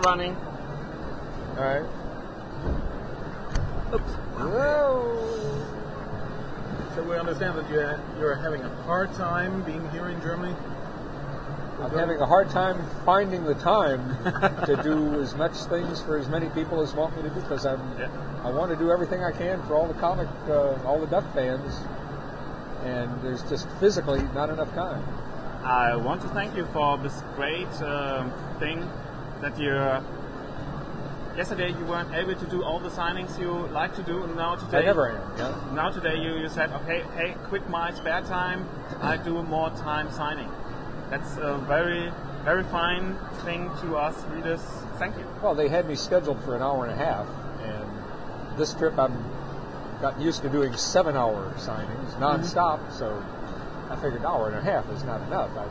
running. All right. Oops. Whoa. So we understand that you're, you're having a hard time being here in Germany? I'm having a hard time finding the time to do as much things for as many people as want me to do because I'm Yeah. I want to do everything I can for all the comic uh, all the Duck fans, and there's just physically not enough time. I want to thank you for this great um, thing that you. Uh, yesterday you weren't able to do all the signings you like to do, and now today. I never am. Yeah. Now today you, you said, okay, hey, quit my spare time. I do more time signing. That's a very, very fine thing to us readers. Thank you. Well, they had me scheduled for an hour and a half, and this trip I'm got used to doing seven-hour signings mm-hmm. nonstop. So I figured an hour and a half is not enough. I,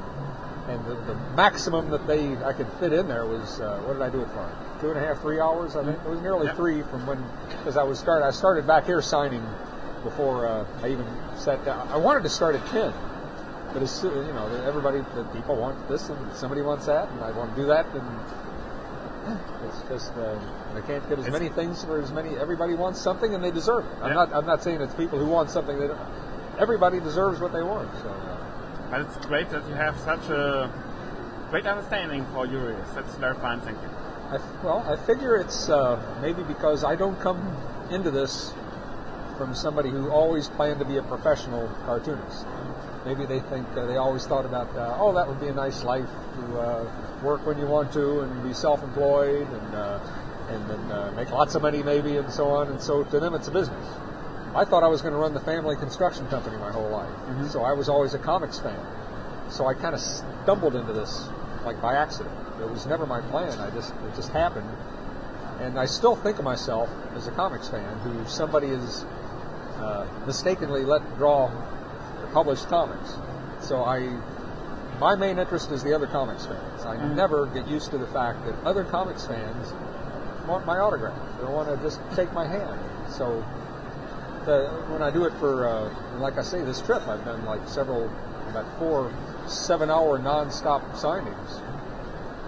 and the, the maximum that they I could fit in there was uh, what did I do it for? Two and a half, three hours. I think it was nearly Yeah. three from when because I was start I started back here signing before uh, I even sat down. I wanted to start at ten. But as soon, you know, everybody, the people want this, and somebody wants that, and I want to do that, and it's just uh, I can't get as It's- many things for as many. Everybody wants something, and they deserve it. I'm Yeah. not. I'm not saying it's people who want something. They don't, everybody deserves what they want. So uh, But it's great that you have such a great understanding for readers. That's very fine. Thank you. I, well, I figure it's uh, maybe because I don't come into this from somebody who always planned to be a professional cartoonist. Maybe they think uh, they always thought about, uh, oh, that would be a nice life to uh, work when you want to and be self-employed and uh, and then uh, make lots of money maybe and so on. And so to them, it's a business. I thought I was going to run the family construction company my whole life, so I was always a comics fan. So I kind of stumbled into this like by accident. It was never my plan. I just it just happened, and I still think of myself as a comics fan who somebody is uh, mistakenly let draw or publish comics. So I, my main interest is the other comics fans. I never get used to the fact that other comics fans want my autograph. They want to just take my hand. So the, when I do it for, uh, like I say, this trip, I've done like several, about four seven-hour non-stop signings,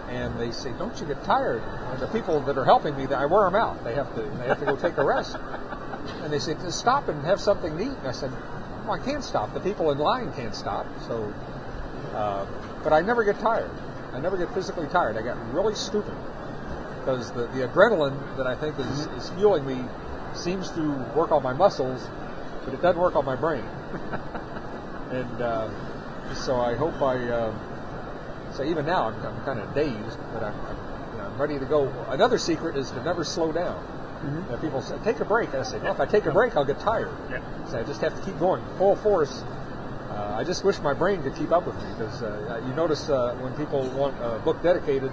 and they say, "Don't you get tired?" And the people that are helping me, I wear them out. They have to, they have to go take a rest, and they say, "Just stop and have something to eat." And I said, well, "I can't stop. The people in line can't stop." So, uh, but I never get tired. I never get physically tired. I get really stupid because the, the adrenaline that I think is, is fueling me seems to work on my muscles, but it doesn't work on my brain. and uh, so I hope I. Uh, so even now I'm, I'm kind of dazed, but I'm, I'm, you know, I'm ready to go. Another secret is to never slow down. Uh, people say take a break. And I say, well, if I take a break, I'll get tired. Yeah. So I just have to keep going full force. Uh, I just wish my brain could keep up with me because uh, you notice uh, when people want a book dedicated,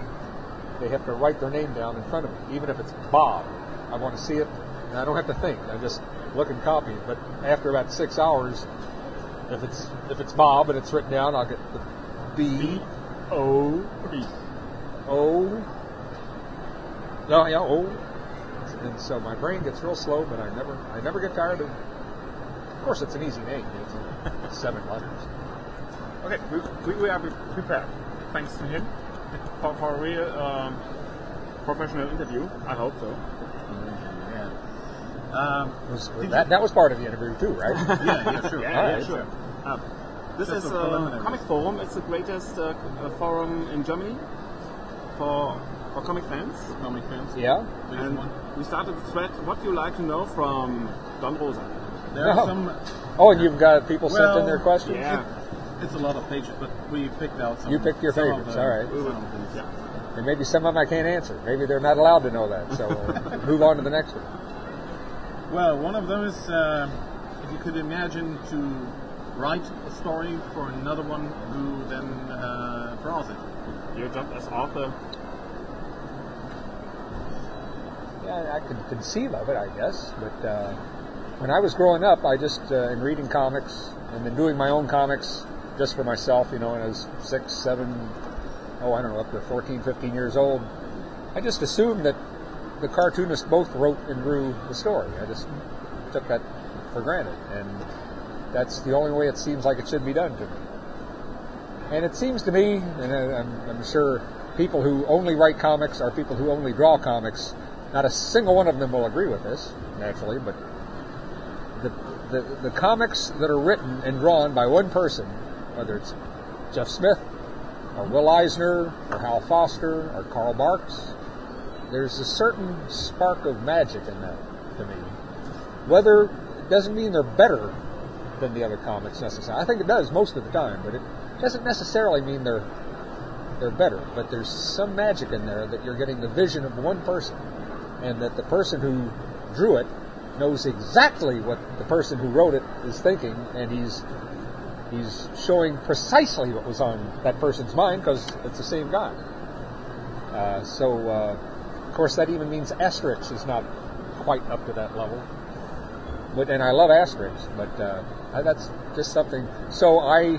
they have to write their name down in front of me, even if it's Bob. I want to see it, I don't have to think. I just look and copy. But after about six hours, if it's if it's Bob and it's written down, I'll get the B O P. O. No, yeah, O. And so my brain gets real slow, but I never I never get tired of. Of course, it's an easy name. It's seven letters. Okay, we, we, we are prepared. Thanks to him for, for a real um, professional interview. I hope so. Yeah. Um, Was, that, that was part of the interview too, right? yeah, yeah, sure. Yeah, All yeah, right. sure. Um, this Just is a uh. Comic Forum. It's the greatest uh, uh, forum in Germany for for comic fans. Comic fans. yeah. And we started the thread. What do you like to know from Don Rosa? There are No. some. Oh, and you've got people sent in their questions. Yeah. It's a lot of pages, but we picked out some. You picked your some of favorites, the- all right. some of. Yeah. And maybe some of them I can't answer. Maybe they're not allowed to know that. So uh, move on to the next one. Well, one of them is uh, if you could imagine to write a story for another one who then uh, draws it. Your job as author. Yeah, I could conceive of it, I guess. But uh, when I was growing up, I just uh, in reading comics and then doing my own comics just for myself. You know, when I was six, seven, oh, I don't know, up to 14, 15 years old, I just assumed that the cartoonists both wrote and drew the story. I just took that for granted, and that's the only way it seems like it should be done to me. And it seems to me, and I'm, I'm sure people who only write comics or people who only draw comics, not a single one of them will agree with this, naturally, but the, the, the comics that are written and drawn by one person, whether it's Jeff Smith or Will Eisner or Hal Foster or Carl Barks, there's a certain spark of magic in that to me. Whether it doesn't mean they're better than the other comics necessarily. I think it does most of the time, but it doesn't necessarily mean they're they're better. But there's some magic in there that you're getting the vision of one person, and that the person who drew it knows exactly what the person who wrote it is thinking, and he's he's showing precisely what was on that person's mind because it's the same guy. Uh, so, uh, course, that even means Asterix is not quite up to that level. But and I love Asterix, but uh, that's just something. So I,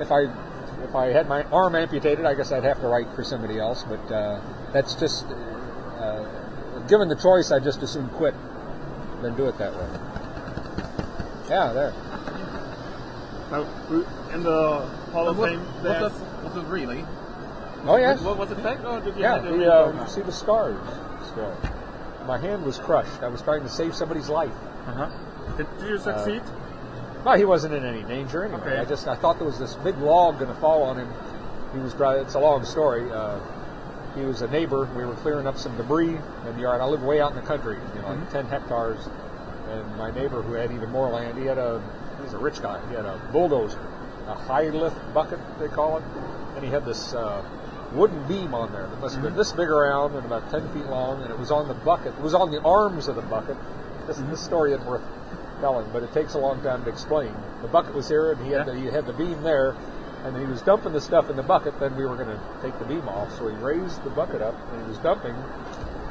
if I if I had my arm amputated, I guess I'd have to write for somebody else. But uh, that's just uh, given the choice, I just assume quit than do it that way. Yeah, there. Now, in the Hall of What, Fame, what, there's- does, what does really? Oh yes. What was it fake or did you Yeah, the, uh, see the scars. My hand was crushed. I was trying to save somebody's life. Uh-huh. Did, you succeed? Well, he wasn't in any danger anyway. Okay. I just I thought there was this big log going to fall on him. He was driving. It's a long story. Uh, he was a neighbor. We were clearing up some debris in the yard. I live way out in the country, you know, like 10 hectares. And my neighbor, who had even more land, he had a he was a rich guy. He had a bulldozer, a high lift bucket they call it, and he had this uh, wooden beam on there that must have been mm-hmm. this big around and about 10 feet long, and it was on the bucket. It was on the arms of the bucket. This, mm-hmm. this story isn't worth telling, but it takes a long time to explain. The bucket was here, and he had Yeah. the, he had the beam there, and he was dumping the stuff in the bucket. Then we were going to take the beam off, so he raised the bucket up, and he was dumping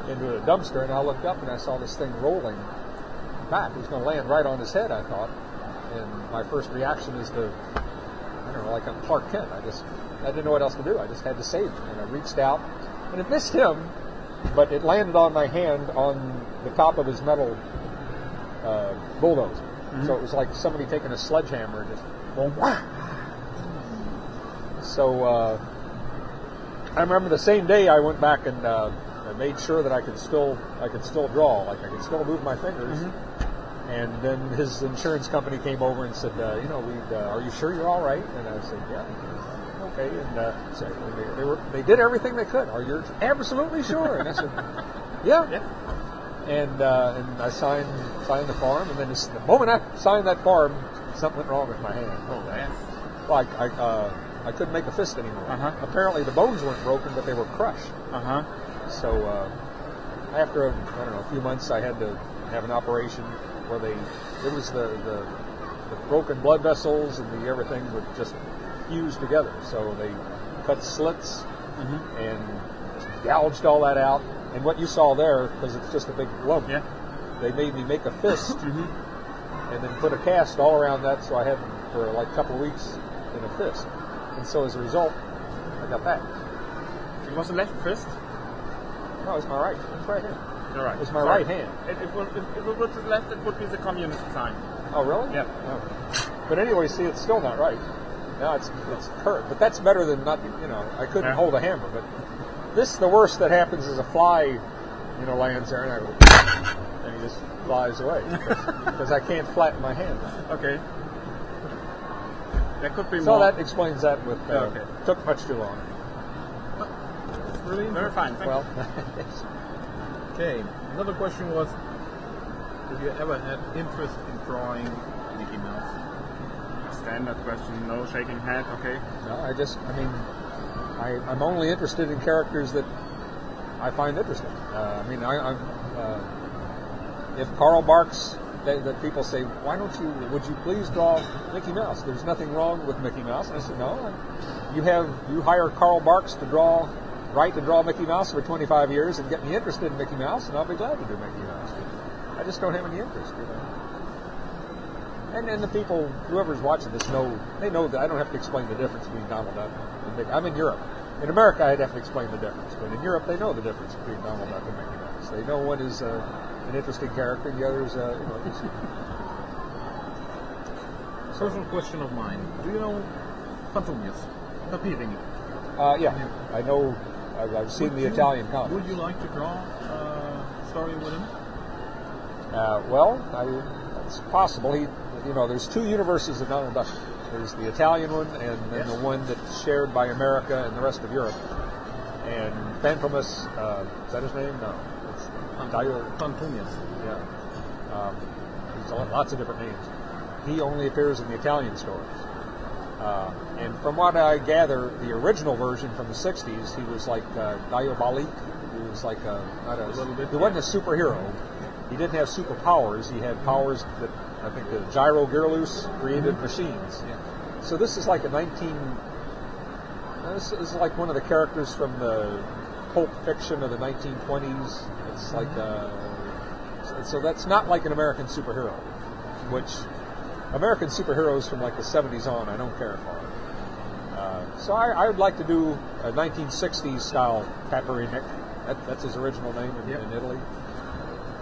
into a dumpster. And I looked up, and I saw this thing rolling back. It was going to land right on his head, I thought. And my first reaction is to, Don't know, like I'm Clark Kent. I just, I didn't know what else to do. I just had to save him, and I reached out, and it missed him, but it landed on my hand on the top of his metal uh, bulldozer. So it was like somebody taking a sledgehammer and just going wah. So uh, I remember the same day I went back and uh, I made sure that I could still I could still draw, like I could still move my fingers. And then his insurance company came over and said, uh, you know, we uh, are you sure you're all right? And I said, yeah. Okay, and uh, so they, they were they did everything they could. Are you absolutely sure? And I said, yeah. Yeah. And uh, and I signed signed the form, and then as- the moment I signed that form, something went wrong with my hand. Oh, yes. Like I uh, I couldn't make a fist anymore. Uh-huh. Apparently the bones weren't broken, but they were crushed. Uh-huh. So uh, after I don't know a few months, I had to have an operation where they it was the the, the broken blood vessels and the everything would just fuse together. So they cut slits mm-hmm. and gouged all that out. And what you saw there, because it's just a big lump, Yeah. they made me make a fist mm-hmm. and then put a cast all around that. So I had them for like a couple of weeks in a fist. And so as a result, I got that. It was a left fist. No, it's my right. It's right here. You're. It's my Sorry. right hand. Was, if, if it was the left, it would be the communist sign. Oh, really? Yeah. Oh. But anyway, see, it's still not right. Now it's it's curved, but that's better than not. You know, I couldn't Yeah. hold a hammer, but this the worst that happens is a fly, you know, lands there and I go, and he just flies away because I can't flatten my hand. Okay. That could be So more. that explains that. With uh, Okay. took much too long. Really? Very fine. Thank Well, Okay. Another question was, have you ever had interest in drawing Mickey Mouse? Standard question. No shaking head. Okay. no, I just, I mean, I, I'm only interested in characters that I find interesting. Uh, I mean, I, I'm, uh, if Carl Barks, that, that people say, why don't you, would you please draw Mickey Mouse? There's nothing wrong with Mickey Mouse. And I said, no, you have, you hire Carl Barks to draw, write to draw Mickey Mouse for 25 years and get me interested in Mickey Mouse, and I'll be glad to do Mickey Mouse. I just don't have any interest, you know. And, and the people, whoever's watching this, know they know that I don't have to explain the difference between Donald Duck and Mickey. I'm in Europe. In America, I'd have to explain the difference, but in Europe, they know the difference between Donald Duck and Mickey Mouse. They know one is uh, an interesting character, and the other is, uh, you know, Personal question of mine. Do you know Phantomias? Paperinik. Uh, yeah, I know. I've, I've seen Would the you- Italian comics. Would you like to draw uh, story with him? Uh, well, I, it's possible. He, you know, there's two universes of Donald Duck. There's the Italian one, and then Yes. the one that's shared by America and the rest of Europe. And Phantomus, uh, is that his name? No, it's Dio. Yeah, um, he's got lots of different names. He only appears in the Italian stories. Uh, and from what I gather, the original version from the '60s, he was like uh, Diabolik. He was like a, not a, little bit, He wasn't a superhero. He didn't have superpowers. He had powers that I think the Gyro Gearloose created machines. So this is like a 19. uh, This is like one of the characters from the pulp fiction of the 1920s. It's like uh, so- so that's not like an American superhero, which American superheroes from like the 70s on I don't care for. So I, I would like to do a 1960s style Paperinik. That, that's his original name in, Yep. in Italy.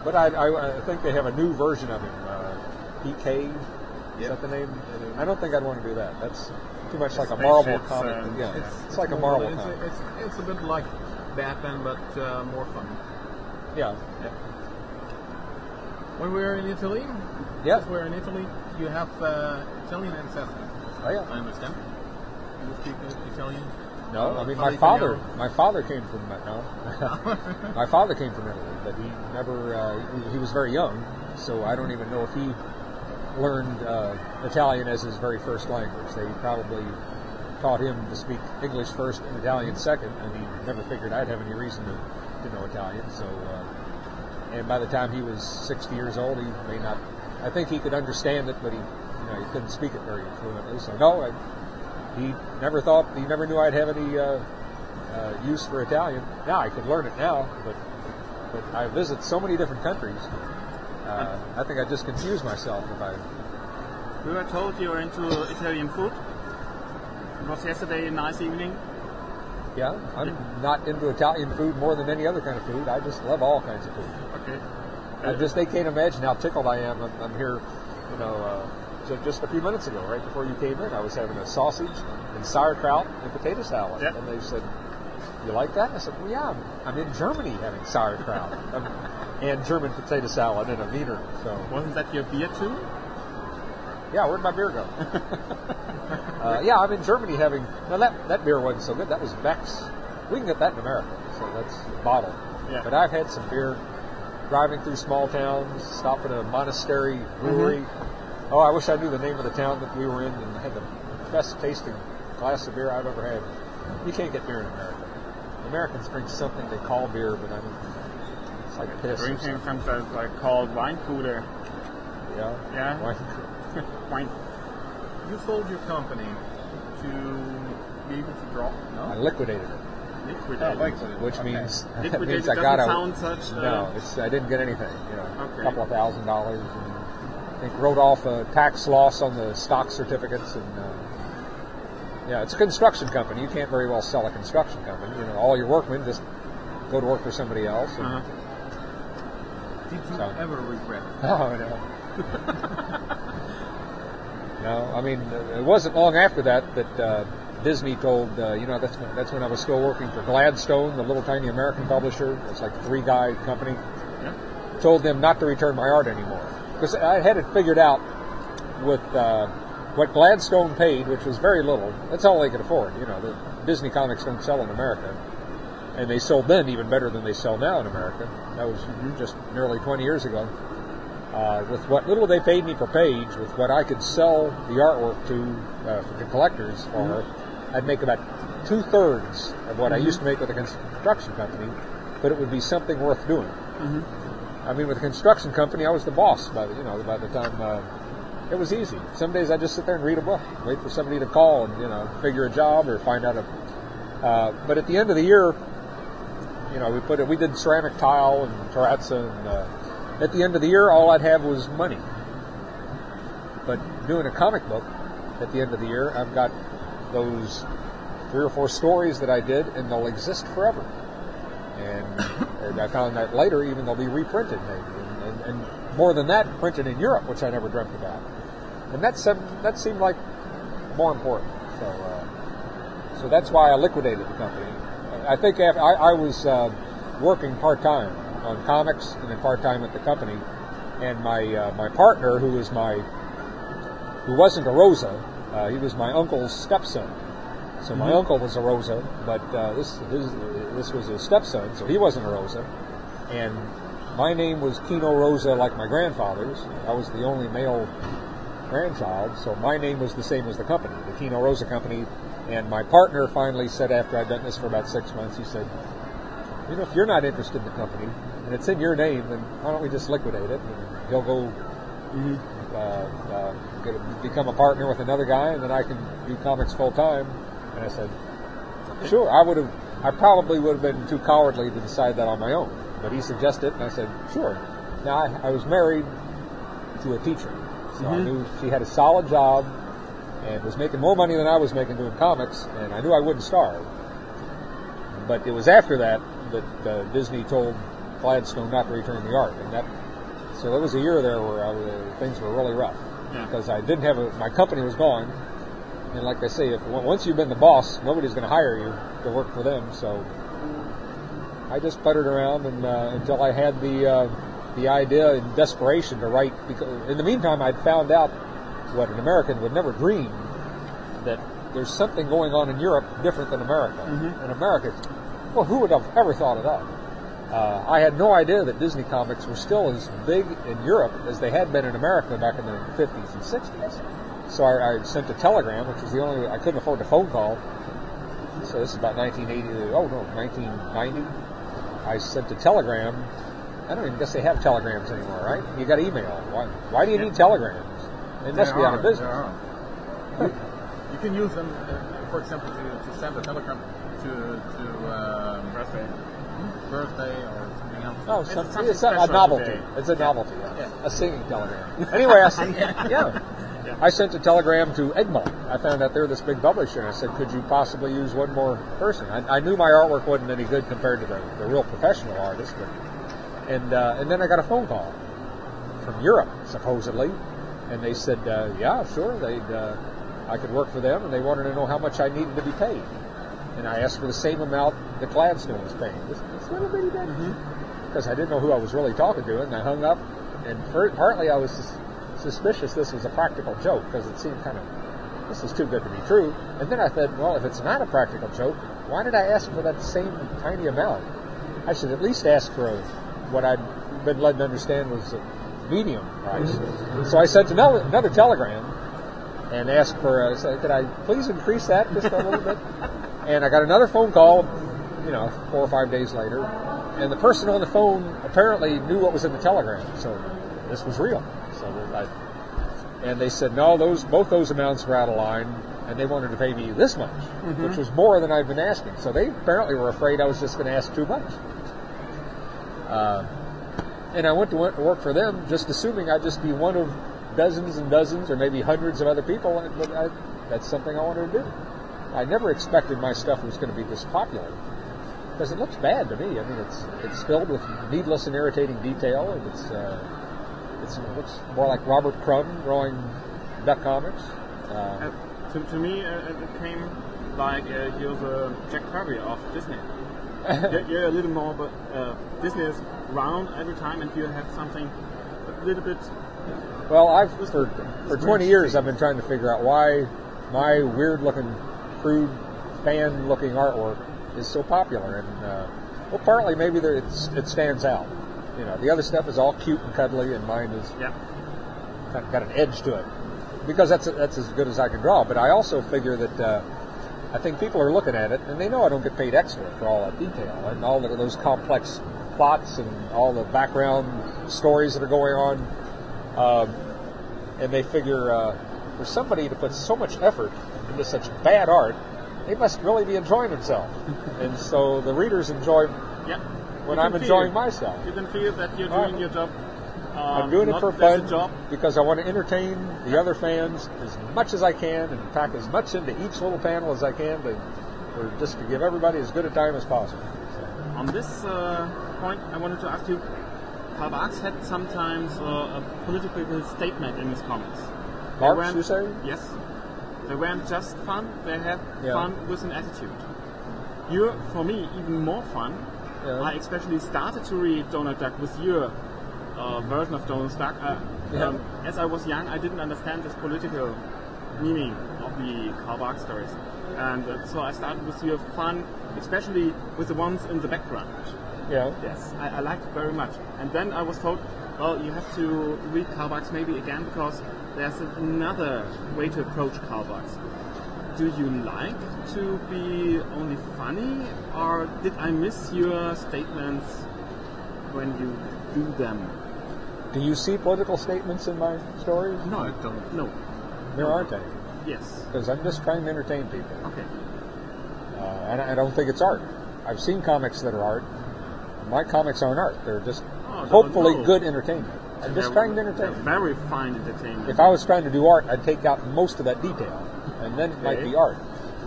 But I, I, I think they have a new version of him. Uh, PK, is Yep. that the name? I don't think I'd want to do that. That's too much like a Marvel comic. uh, yeah, it's, like a Marvel it's, comic. It's, it's a bit like Batman, but uh, more fun. yeah, When we were in Italy, yes, we're in Italy, you have uh, Italian ancestry. Oh, yeah. I understand. You speak Italian. No, I mean my father. My father came from no. my father came from Italy, but he never. Uh, he, he was very young, so I don't even know if he learned uh, Italian as his very first language. They probably taught him to speak English first and Italian second, and he never figured I'd have any reason to, to know Italian. So, uh, and by the time he was 60 years old, he may not. I think he could understand it, but he, you know, he couldn't speak it very fluently. So no, I, he never thought he never knew I'd have any uh, uh, use for Italian. Now I could learn it now, but but I visit so many different countries. Uh, I think I just confuse myself if I. We were told you were into Italian food. It was yesterday a nice evening. Yeah, I'm not into Italian food more than any other kind of food. I just love all kinds of food. Okay. I just they can't imagine how tickled I am. I'm, I'm here, you know, uh, ju- just a few minutes ago, right before you came in, I was having a sausage and sauerkraut and potato salad, Yeah. and they said, "You like that?" I said, "Well, yeah, I'm, I'm in Germany having sauerkraut and German potato salad in a Wiener." So Wasn't that your beer too? yeah, where'd my beer go? uh, yeah, I'm in Germany having. Now that that beer wasn't so good. That was Beck's. We can get that in America, so that's bottled. Yeah. But I've had some beer driving through small towns, stop at a monastery brewery. Oh, I wish I knew the name of the town that we were in and had the best tasting glass of beer I've ever had. You can't get beer in America. Americans drink something they call beer, but I mean, it's like piss. or Drinking something. something like called wine cooler. Yeah. Yeah. Wine- wine. You sold your company to be able to draw. I No. liqudated it. Liquidated. Oh, liquidated. which Okay. means that Liquidated means I doesn't got a sound such. Uh, no. It's I didn't get anything. You know, Okay. a couple of thousand dollars, and I think wrote off a tax loss on the stock certificates, and uh, yeah, it's a construction company. You can't very well sell a construction company. You know, all your workmen just go to work for somebody else. And, Uh-huh. Did you So- ever regret? Oh no. no, I mean it wasn't long after that that uh, Disney told uh, you know that's when, that's when I was still working for Gladstone, the little tiny American publisher. It's like a three guy company. Yeah. Told them not to return my art anymore because I had it figured out with uh, what Gladstone paid, which was very little. That's all they could afford. You know, the Disney comics don't sell in America, and they sold then even better than they sell now in America. That was just nearly 20 years ago uh, with what little they paid me per page, with what I could sell the artwork to uh, for the collectors for, I'd make about two thirds of what I used to make with a construction company, but it would be something worth doing. I mean, with a construction company, I was the boss by the you know by the time uh, it was easy. Some days I just sit there and read a book, wait for somebody to call and you know figure a job or find out a. Uh, but at the end of the year, you know, we put it, we did ceramic tile and terrazzo, and uh, at the end of the year, all I'd have was money. But doing a comic book, at the end of the year, I've got those three or four stories that I did, and they'll exist forever. And, and I found that later, even they'll be reprinted, maybe, and, and, and more than that, printed in Europe, which I never dreamt about. And that seemed, that seemed like more important. So, uh, So that's why I liquidated the company. I think after, I, I was uh, working part time on comics and then part time at the company, and my uh, my partner, who was my who wasn't a Rosa, uh, he was my uncle's stepson. So my uncle was a Rosa, but uh, this his, this was his stepson, so he wasn't a Rosa, and my name was Keno Rosa, like my grandfather's. I was the only male grandchild, so my name was the same as the company, the Keno Rosa Company. And my partner finally said, after I'd done this for about six months, he said, "You know, if you're not interested in the company and it's in your name, then why don't we just liquidate it?" And he'll go uh, uh, get a, become a partner with another guy, and then I can do comics full time. And I said, "Sure." I would have. I probably would have been too cowardly to decide that on my own, but he suggested, and I said, "Sure." Now I, I was married to a teacher, so I knew she had a solid job and was making more money than I was making doing comics, and I knew I wouldn't starve. But it was after that that uh, Disney told Gladstone not to return the art, and that so there was a year there where I, was- things were really rough Yeah. because I didn't have a, my company was gone, and like I say, if once you've been the boss, nobody's going to hire you to work for them. So I just puttered around and uh, until I had the uh, the idea in desperation to write. Because in the meantime, I'd found out what an American would never dream that there's something going on in Europe different than America. In America, well, who would have ever thought of that? Uh, I had no idea that Disney comics were still as big in Europe as they had been in America back in the 50s and 60s. So I, I sent a telegram, which was the only I couldn't afford a phone call. So this is about 1980. Oh no, 1990. I sent a telegram. I don't even guess they have telegrams anymore, right? You got email. Why, why do you need telegrams? They must There be out of business. are. you, can use them, uh, for example, to, to send a telegram to to um, Birthday. birthday or something else. Oh, It's some, it's a, a novelty. today. It's a novelty. Yeah. A singing telegram. Anyway, I sent, yeah. I sent a telegram to Egmont. I found out they're this big publisher, and I said, "Could you possibly use one more person?" I, I knew my artwork wasn't any good compared to the, the real professional artists, but and uh, and then I got a phone call from Europe, supposedly, and they said, uh, "Yeah, sure, they'd uh, I could work for them, and they wanted to know how much I needed to be paid." And I asked for the same amount that Gladstone was paying. This, this little bitty bit because I didn't know who I was really talking to, and I hung up. And per- partly I was sus- suspicious this was a practical joke because it seemed kind of this is too good to be true. And then I said, well, if it's not a practical joke, why did I ask for that same tiny amount? I should at least ask for a, what I'd been led to understand was a medium price. So I sent another, another telegram and asked for, uh, said, could I please increase that just a little bit? And I got another phone call, you know, four or five days later, and the person on the phone apparently knew what was in the telegram, so this was real. So I, and they said no, those both those amounts were out of line, and they wanted to pay me this much, which was more than I'd been asking. So they apparently were afraid I was just going to ask too much. Uh, and I went to work for them, just assuming I'd just be one of dozens and dozens, or maybe hundreds of other people. But I, that's something I wanted to do. I never expected my stuff was going to be this popular because it looks bad to me. I mean, it's it's filled with needless and irritating detail, and it's uh, it's, it looks more like Robert Crumb drawing duck comics. Uh, Uh, to, to me, uh, it came like uh, you're the Jack Kirby of Disney. you're, you're a little more, but uh, Disney is round every time, and you have something a little bit. Well, I've for for 20 years I've been trying to figure out why my weird-looking, crude, fan-looking artwork is so popular, and uh, well, partly maybe it's, it stands out. You know, the other stuff is all cute and cuddly, and mine is Yeah. kind of got an edge to it because that's that's as good as I can draw. But I also figure that uh, I think people are looking at it and they know I don't get paid extra for all that detail and all the, those complex plots and all the background stories that are going on. Um, and they figure uh, for somebody to put so much effort into such bad art, they must really be enjoying themselves. and so the readers enjoy Yeah. When I'm enjoying myself. You can feel that you're Right. doing your job. Uh, I'm doing it for fun job. because I want to entertain the other fans as much as I can and pack as much into each little panel as I can to, for just to give everybody as good a time as possible. So, On this uh, point, I wanted to ask you. Carl Barks had sometimes uh, a political statement in his comics. They Marx, you say? Yes. They weren't just fun; they had Yeah. fun with an attitude. You're, for me, even more fun. Yeah. I especially started to read Donald Duck with your uh, version of Donald Duck. Uh, Yeah. um, as I was young, I didn't understand this political meaning of the Carl Barks stories, and uh, so I started with your fun, especially with the ones in the background. Yeah. Yes, I, I liked it very much. And then I was told, well, you have to read Carl Barks maybe again because there's another way to approach Carl Barks. Do you like to be only funny, or did I miss your statements when you do them? Do you see political statements in my stories? No, I don't. No. There aren't any. Yes. Because I'm just trying to entertain people. Okay. Uh, and I don't think it's art. I've seen comics that are art. My comics aren't art. They're just Oh, hopefully no. good entertainment. I'm just They're- trying to entertain. Very fine entertainment. If I was trying to do art, I'd take out most of that detail, and then it might be art.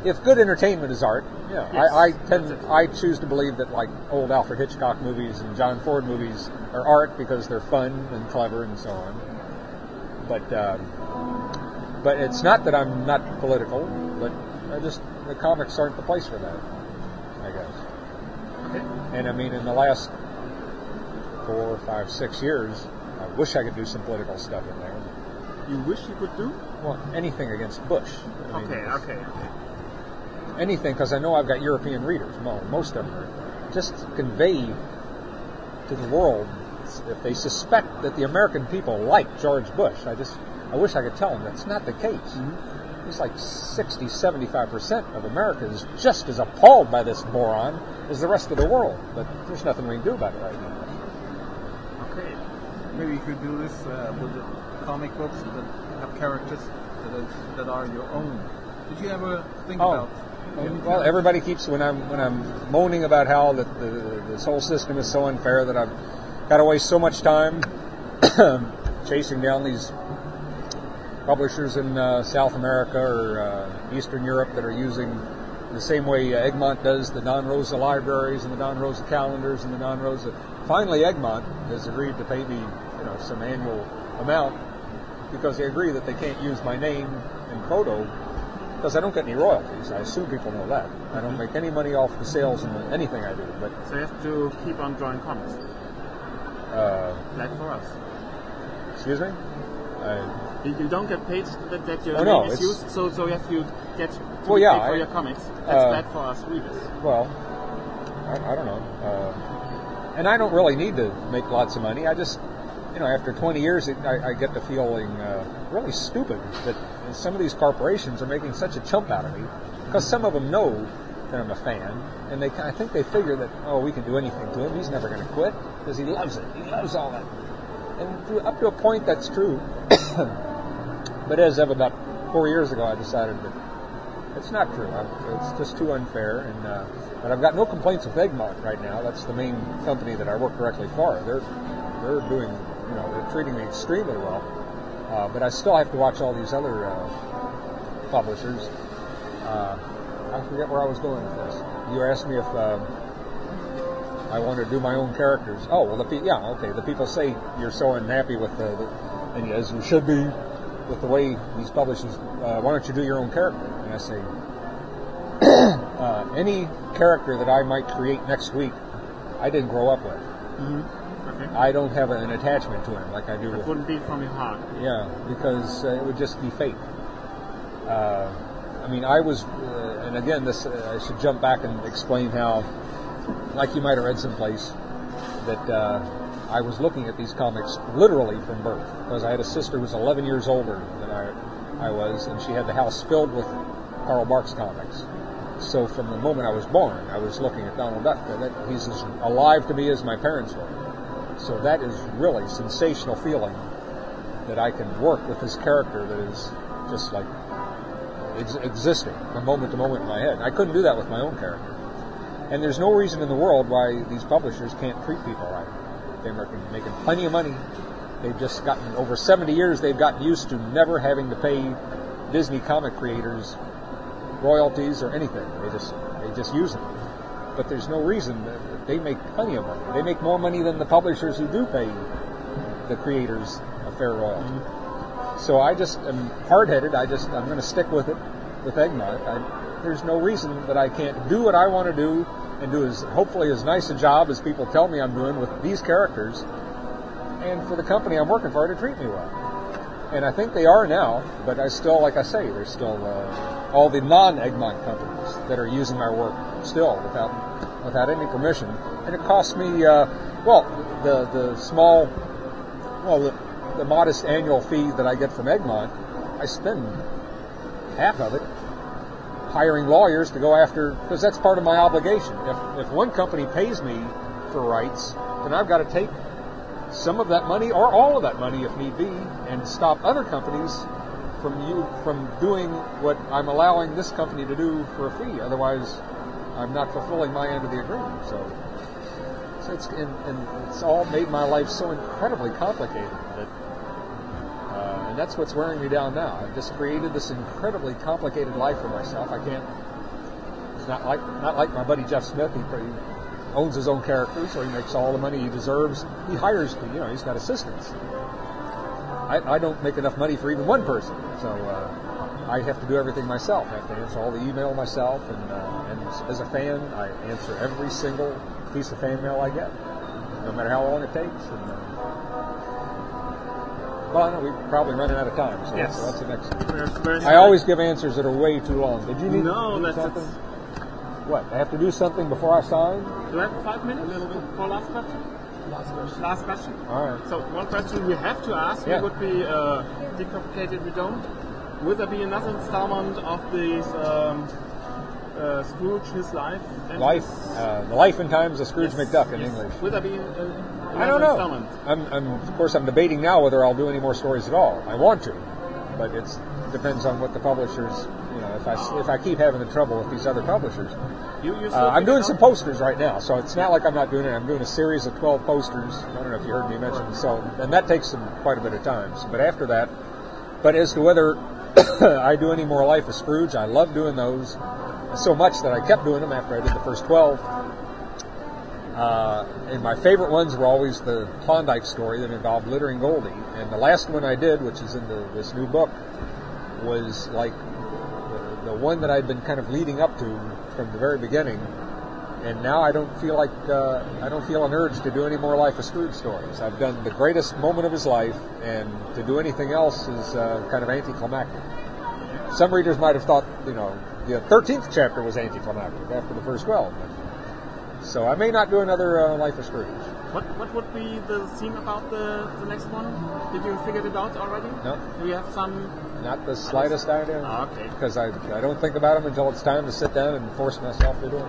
If good entertainment is art, yeah, Yes, I, I tend. I choose to believe that like old Alfred Hitchcock movies and John Ford movies are art because they're fun and clever and so on. But um, but it's not that I'm not political, but I just the comics aren't the place for that. I guess. okay. And I mean, in the last four, five, six years, I wish I could do some political stuff in there. You wish you could do? Well, anything against Bush. I mean, Okay, okay, okay. Anything, because I know I've got European readers. Well, most of them. are. Just convey to the world if they suspect that the American people like George Bush. I just, I wish I could tell them that's not the case. Mm-hmm. It's like 60, 75% of Americans just as appalled by this moron as the rest of the world. But there's nothing we can do about it right now. Okay. Maybe you could do this uh, with the comic books that have characters that are, that are your own. Did you ever think Oh. about? Well, everybody keeps when I'm when I'm moaning about how that the, this whole system is so unfair that I've got to waste so much time chasing down these publishers in uh, South America or uh, Eastern Europe that are using the same way uh, Egmont does the Don Rosa libraries and the Don Rosa calendars and the Don Rosa. Finally, Egmont has agreed to pay me, you know, some annual amount because they agree that they can't use my name and photo because I don't get any royalties. I assume people know that. I don't make any money off the sales in anything I do. But So you have to keep on drawing comics. uh, Like for us. excuse me. I, You, you don't get paid that, that your Oh, no, name is used, so so you have to get to Well, yeah, paid for I- your comics. That's uh, bad for us readers. well, I, I don't know. Uh, and I don't really need to make lots of money. I just, you know, after 20 years, it, I, I get to feeling uh, really stupid that some of these corporations are making such a chump out of me because some of them know that I'm a fan, and they I think they figure that oh we can do anything to him. He's never going to quit because he loves it. He loves all that. And to, up to a point, that's true. but as of about four years ago, I decided that it's not true. It's just too unfair. And uh, but I've got no complaints with Egmont right now. That's the main company that I work directly for. They're they're doing you know they're treating me extremely well. Uh, but I still have to watch all these other uh, publishers. Uh, I forget where I was going with this. You asked me if um, I want to do my own characters. Oh well, the pe- yeah okay. The people say you're so unhappy with the, the and as you should be with the way these publishers. Uh, why don't you do your own character? And I say, uh, any character that I might create next week, I didn't grow up with. Okay. I don't have an attachment to him like I do It with wouldn't be from your heart. yeah, because uh, it would just be fate. Uh, I mean, I was, uh, and again, this uh, I should jump back and explain how, like you might have read someplace, that uh, I was looking at these comics literally from birth because I had a sister who was 11 years older than I, I was, and she had the house filled with Carl Barks comics. So from the moment I was born, I was looking at Donald Duck. That he's as alive to me as my parents were. So that is really sensational feeling that I can work with this character that is just like ex- existing from moment to moment in my head. I couldn't do that with my own character. And there's no reason in the world why these publishers can't treat people right. They're making, making plenty of money. They've just gotten, over 70 years, they've gotten used to never having to pay Disney comic creators royalties or anything. They just, they just use them. But there's no reason they make plenty of money. They make more money than the publishers who do pay the creators a fair royalty. So I just am hard-headed. I just I'm going to stick with it. with Egmont. I, there's no reason that I can't do what I want to do and do as hopefully as nice a job as people tell me I'm doing with these characters, and for the company I'm working for to treat me well. And I think they are now, but I still, like I say, there's still uh, all the non-Egmont companies that are using my work still without without any permission, and it costs me uh, well the the small well the, the modest annual fee that I get from Egmont, I spend half of it hiring lawyers to go after because that's part of my obligation. If if one company pays me for rights, then I've got to take some of that money or all of that money if need be and stop other companies from you from doing what I'm allowing this company to do for a fee. Otherwise, I'm not fulfilling my end of the agreement. So, so it's and, and it's all made my life so incredibly complicated that uh, and that's what's wearing me down now. I've just created this incredibly complicated life for myself. I can't. It's not like not like my buddy Jeff Smith. He, he owns his own characters, so he makes all the money he deserves. He hires, you know, he's got assistants. I, I don't make enough money for even one person, so uh, I have to do everything myself. I have to answer all the email myself, and uh, and as a fan, I answer every single piece of fan mail I get, no matter how long it takes. And, uh, well, I know we're probably running out of time, so, Yes. so what's the next? There's very I always give answers that are way too long. Did you need No, to do that's- something? What? I have to do something before I sign? Do I have five minutes? A little bit for last question. Last question. Last question. All right. So one question we have to ask Yeah. would be uh, decomplicated. We don't. Will there be another installment of this um, uh, Scrooge, his life? Life, uh, the life and times of Scrooge McDuck in Yes. English. Will there be uh, I don't know. I'm, I'm, of course, I'm debating now whether I'll do any more stories at all. I want to, but it depends on what the publishers. If I if I keep having the trouble with these other publishers, You, you uh, I'm doing some posters right now, so it's not like I'm not doing it. I'm doing a series of 12 posters. I don't know if you heard me mention so, and that takes some quite a bit of time. So, but after that, but as to whether I do any more Life of Scrooge, I love doing those so much that I kept doing them after I did the first 12. Uh, and my favorite ones were always the Klondike story that involved Glittering Goldie. And the last one I did, which is in the, this new book, was like the, one that I've been kind of leading up to from the very beginning. And now I don't feel like uh, I don't feel an urge to do any more Life of Scrooge stories. I've done the greatest moment of his life, and to do anything else is uh, kind of anticlimactic. Some readers might have thought, you know, the 13th chapter was anticlimactic after the first 12. So I may not do another uh, Life of Scrooge. What what would be the theme about the, the next one? Did you figure it out already? No. Do you have some? Not the slightest idea. Okay. Because I, I don't think about them until it's time to sit down and force myself to do it.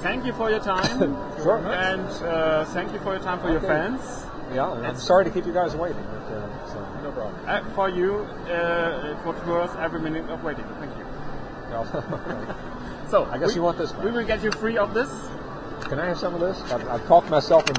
Thank you for your time. Sure. And uh, thank you for your time for your fans. Yeah, and I'm sorry to keep you guys waiting, but uh, so no problem. Uh, for you, uh, it was worth every minute of waiting. Thank you. So I guess we, you want this one. We will get you free of this. Can I have some of this? I've, I've talked myself into